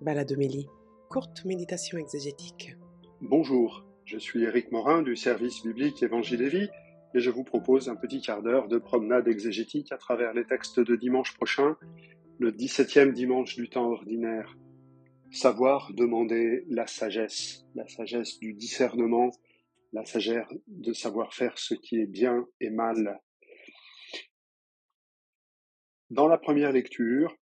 Baladomélie, courte méditation exégétique. Bonjour, je suis Éric Morin du service biblique Évangile et Vie et je vous propose un petit quart d'heure de promenade exégétique à travers les textes de dimanche prochain, le 17e dimanche du temps ordinaire. Savoir demander la sagesse, la sagesse du discernement, la sagesse de savoir faire ce qui est bien et mal. Dans la première lecture,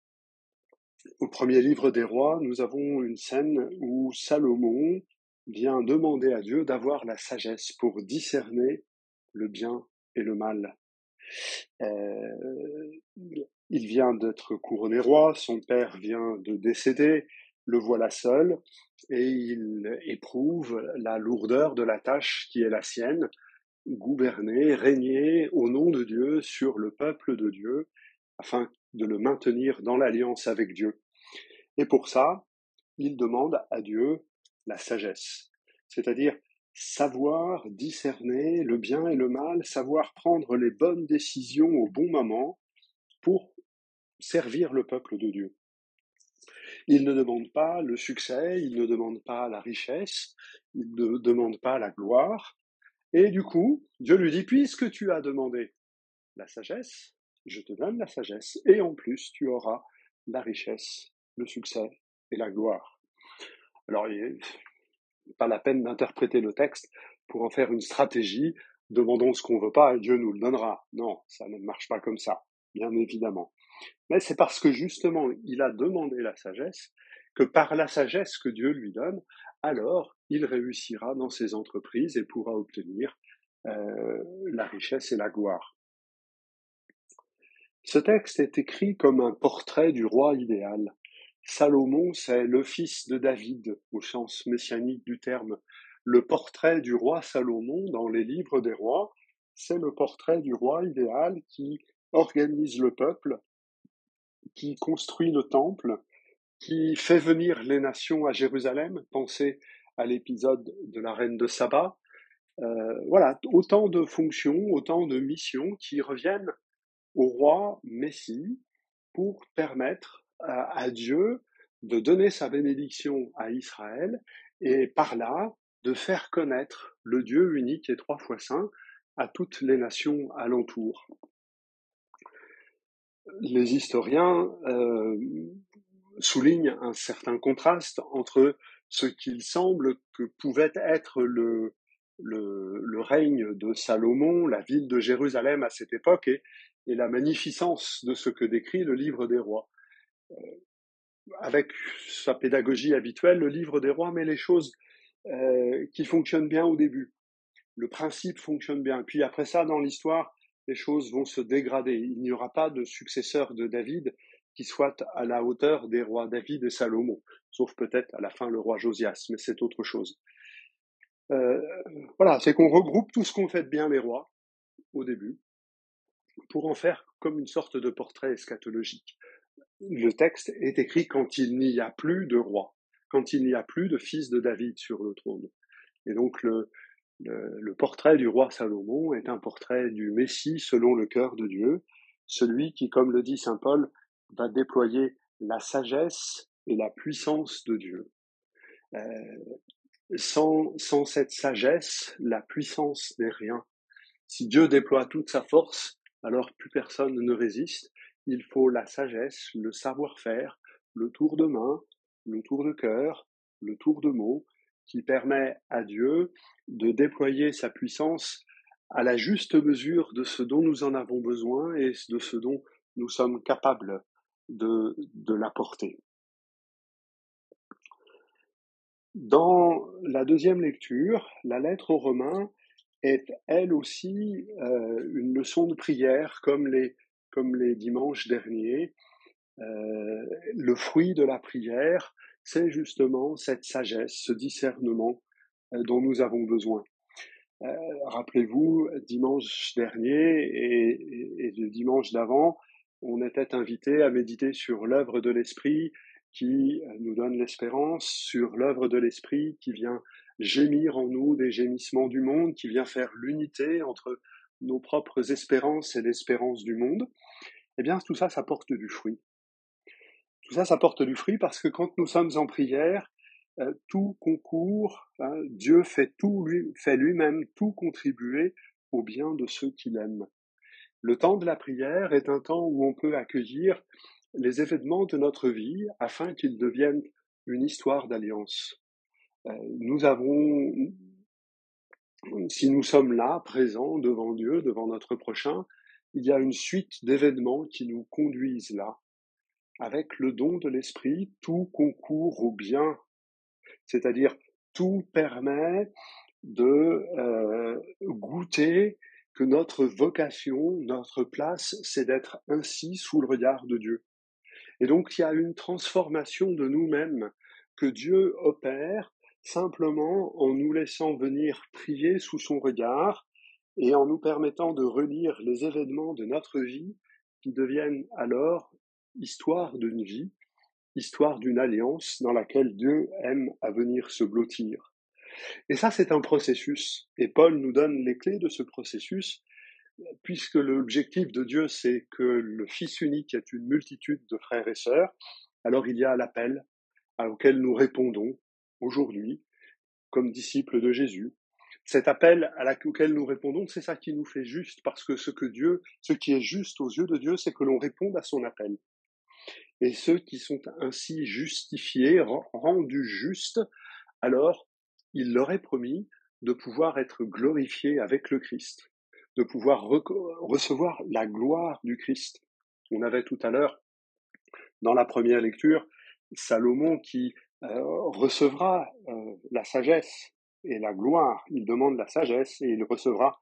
au premier livre des rois, nous avons une scène où Salomon vient demander à Dieu d'avoir la sagesse pour discerner le bien et le mal. Euh, il vient d'être couronné roi, son père vient de décéder, le voilà seul, et il éprouve la lourdeur de la tâche qui est la sienne, gouverner, régner au nom de Dieu sur le peuple de Dieu, afin de le maintenir dans l'alliance avec Dieu. Et pour ça, il demande à Dieu la sagesse, c'est-à-dire savoir discerner le bien et le mal, savoir prendre les bonnes décisions au bon moment pour servir le peuple de Dieu. Il ne demande pas le succès, il ne demande pas la richesse, il ne demande pas la gloire. Et du coup, Dieu lui dit, puisque tu as demandé la sagesse, je te donne la sagesse, et en plus tu auras la richesse, le succès et la gloire. Alors, il n'est pas la peine d'interpréter le texte pour en faire une stratégie, demandons ce qu'on veut pas et Dieu nous le donnera. Non, ça ne marche pas comme ça, bien évidemment. Mais c'est parce que justement, il a demandé la sagesse que par la sagesse que Dieu lui donne, alors il réussira dans ses entreprises et pourra obtenir euh, la richesse et la gloire. Ce texte est écrit comme un portrait du roi idéal. Salomon, c'est le fils de David, au sens messianique du terme. Le portrait du roi Salomon dans les livres des rois, c'est le portrait du roi idéal qui organise le peuple, qui construit le temple, qui fait venir les nations à Jérusalem. Pensez à l'épisode de la reine de Saba. Euh, voilà, autant de fonctions, autant de missions qui reviennent au roi Messie pour permettre à, Dieu de donner sa bénédiction à Israël et par là de faire connaître le Dieu unique et trois fois saint à toutes les nations alentour. Les historiens euh, soulignent un certain contraste entre ce qu'il semble que pouvait être le, règne de Salomon, la ville de Jérusalem à cette époque, et la magnificence de ce que décrit le livre des rois. Euh, avec sa pédagogie habituelle, le livre des rois met les choses euh, qui fonctionnent bien au début. Le principe fonctionne bien. Puis après ça, dans l'histoire, les choses vont se dégrader. Il n'y aura pas de successeur de David qui soit à la hauteur des rois David et Salomon, sauf peut-être à la fin le roi Josias, mais c'est autre chose. Euh, voilà, c'est qu'on regroupe tout ce qu'ont fait bien les rois au début, pour en faire comme une sorte de portrait eschatologique. Le texte est écrit quand il n'y a plus de roi, quand il n'y a plus de fils de David sur le trône. Et donc le, le, portrait du roi Salomon est un portrait du Messie selon le cœur de Dieu, celui qui, comme le dit Saint Paul, va déployer la sagesse et la puissance de Dieu. Euh, sans, sans cette sagesse, la puissance n'est rien. Si Dieu déploie toute sa force, alors plus personne ne résiste. Il faut la sagesse, le savoir-faire, le tour de main, le tour de cœur, le tour de mots, qui permet à Dieu de déployer sa puissance à la juste mesure de ce dont nous en avons besoin et de ce dont nous sommes capables de, de l'apporter. Dans la deuxième lecture, la lettre aux Romains est elle aussi euh, une leçon de prière comme les, comme les dimanches derniers. Euh, le fruit de la prière, c'est justement cette sagesse, ce discernement euh, dont nous avons besoin. Rappelez-vous, dimanche dernier et, et le dimanche d'avant, on était invité à méditer sur l'œuvre de l'Esprit qui nous donne l'espérance, sur l'œuvre de l'Esprit qui vient gémir en nous des gémissements du monde, qui vient faire l'unité entre nos propres espérances et l'espérance du monde, eh bien tout ça, ça porte du fruit. Tout ça, ça porte du fruit parce que quand nous sommes en prière, euh, tout concourt, hein, Dieu fait tout lui, fait lui-même tout contribuer au bien de ceux qu'il aime. Le temps de la prière est un temps où on peut accueillir les événements de notre vie afin qu'ils deviennent une histoire d'alliance. Euh, nous avons, si nous sommes là, présents devant Dieu, devant notre prochain, il y a une suite d'événements qui nous conduisent là. Avec le don de l'esprit, tout concourt au bien, c'est-à-dire tout permet de euh, goûter que notre vocation, notre place, c'est d'être ainsi sous le regard de Dieu. Et donc il y a une transformation de nous-mêmes que Dieu opère simplement en nous laissant venir prier sous son regard et en nous permettant de relire les événements de notre vie qui deviennent alors histoire d'une vie, histoire d'une alliance dans laquelle Dieu aime à venir se blottir. Et ça, c'est un processus. Et Paul nous donne les clés de ce processus, puisque l'objectif de Dieu, c'est que le Fils unique est une multitude de frères et sœurs, alors il y a l'appel auquel nous répondons aujourd'hui comme disciples de Jésus. Cet appel à auquel nous répondons, c'est ça qui nous fait juste, parce que ce que Dieu, ce qui est juste aux yeux de Dieu, c'est que l'on réponde à son appel. Et ceux qui sont ainsi justifiés, rendus justes, alors il leur est promis de pouvoir être glorifiés avec le Christ, de pouvoir recevoir la gloire du Christ. On avait tout à l'heure, dans la première lecture, Salomon qui recevra euh, la sagesse et la gloire. Il demande la sagesse et il recevra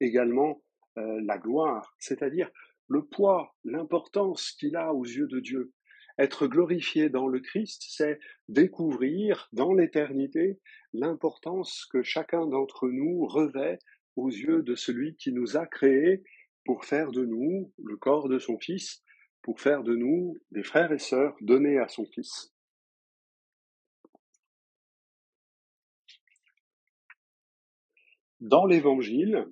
également euh, la gloire, c'est-à-dire le poids, l'importance qu'il a aux yeux de Dieu. Être glorifié dans le Christ, c'est découvrir dans l'éternité l'importance que chacun d'entre nous revêt aux yeux de celui qui nous a créés pour faire de nous le corps de son Fils, pour faire de nous des frères et sœurs donnés à son Fils. Dans l'Évangile,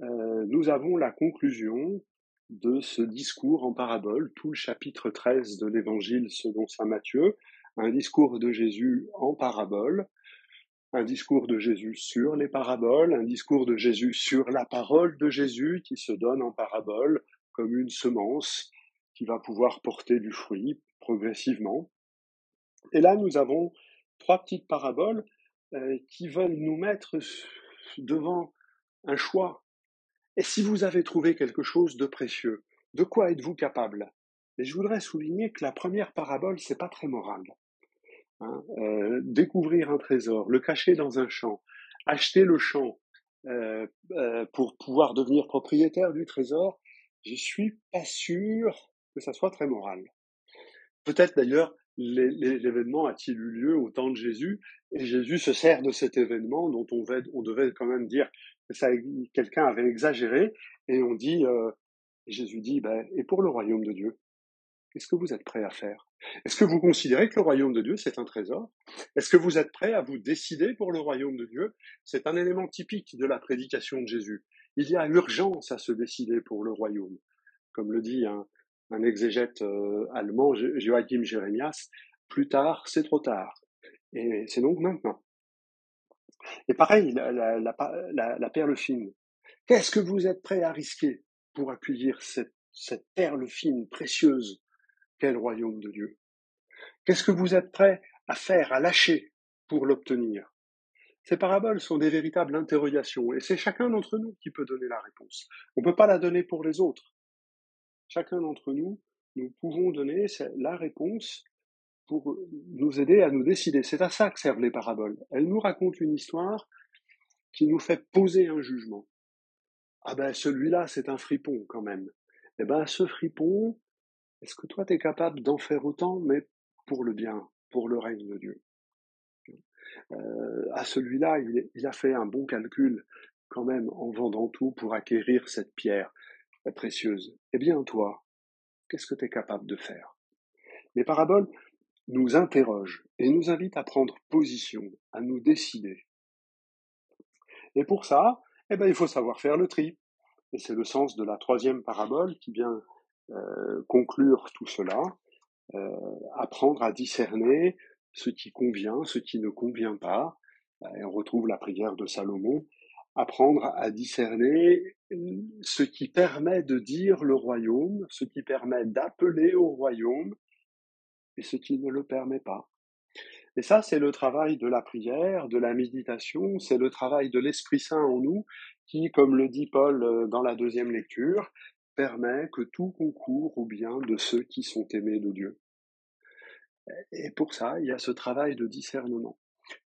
euh, nous avons la conclusion de ce discours en parabole, tout le chapitre 13 de l'Évangile selon Saint Matthieu, un discours de Jésus en parabole, un discours de Jésus sur les paraboles, un discours de Jésus sur la parole de Jésus qui se donne en parabole comme une semence qui va pouvoir porter du fruit progressivement. Et là, nous avons trois petites paraboles euh, qui veulent nous mettre devant un choix et si vous avez trouvé quelque chose de précieux, de quoi êtes-vous capable? Et je voudrais souligner que la première parabole, c'est pas très moral. Hein. Euh, découvrir un trésor, le cacher dans un champ, acheter le champ euh, euh, pour pouvoir devenir propriétaire du trésor, je suis pas sûr que ça soit très moral. Peut-être d'ailleurs l'événement a-t-il eu lieu au temps de Jésus? Et Jésus se sert de cet événement dont on, devait quand même dire quelqu'un avait exagéré, et on dit, euh, Jésus dit, ben, et pour le royaume de Dieu, qu'est-ce que vous êtes prêt à faire? Est-ce que vous considérez que le royaume de Dieu, c'est un trésor? Est-ce que vous êtes prêt à vous décider pour le royaume de Dieu C'est un élément typique de la prédication de Jésus. Il y a urgence à se décider pour le royaume. Comme le dit un, exégète euh, allemand, Joachim Jeremias, plus tard, c'est trop tard. Et c'est donc maintenant. Et pareil, la, perle fine. Qu'est-ce que vous êtes prêt à risquer pour accueillir cette, perle fine, précieuse, qu'est le royaume de Dieu? Qu'est-ce que vous êtes prêt à faire, à lâcher pour l'obtenir? Ces paraboles sont des véritables interrogations, et c'est chacun d'entre nous qui peut donner la réponse. On ne peut pas la donner pour les autres. Chacun d'entre nous, nous pouvons donner la réponse pour nous aider à nous décider. C'est à ça que servent les paraboles. Elles nous racontent une histoire qui nous fait poser un jugement. Ah ben celui-là, c'est un fripon quand même. Eh ben ce fripon, est-ce que toi tu es capable d'en faire autant, mais pour le bien, pour le règne de Dieu? Euh, À celui-là, il, il, a fait un bon calcul quand même en vendant tout pour acquérir cette pierre précieuse. Eh bien toi, qu'est-ce que tu es capable de faire? Les paraboles, nous interroge et nous invite à prendre position, à nous décider. Et pour ça, eh ben, il faut savoir faire le tri. Et c'est le sens de la troisième parabole qui vient euh, conclure tout cela. apprendre à discerner ce qui convient, ce qui ne convient pas. Et on retrouve la prière de Salomon, apprendre à discerner ce qui permet de dire le royaume, ce qui permet d'appeler au royaume, et ce qui ne le permet pas. Et ça, c'est le travail de la prière, de la méditation, c'est le travail de l'Esprit Saint en nous, qui, comme le dit Paul euh, dans la deuxième lecture, permet que tout concourt au bien de ceux qui sont aimés de Dieu. Et pour ça, il y a ce travail de discernement.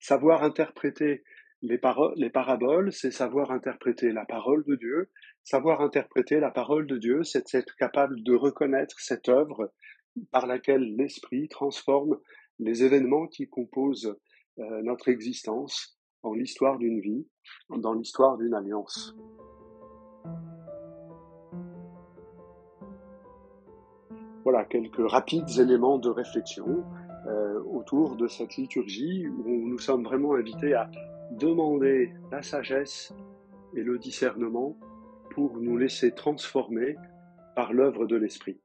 Savoir interpréter les, les paraboles, c'est savoir interpréter la parole de Dieu. Savoir interpréter la parole de Dieu, c'est être capable de reconnaître cette œuvre par laquelle l'Esprit transforme les événements qui composent euh, notre existence en l'histoire d'une vie, dans l'histoire d'une alliance. Voilà quelques rapides éléments de réflexion euh, autour de cette liturgie où nous sommes vraiment invités à demander la sagesse et le discernement pour nous laisser transformer par l'œuvre de l'Esprit.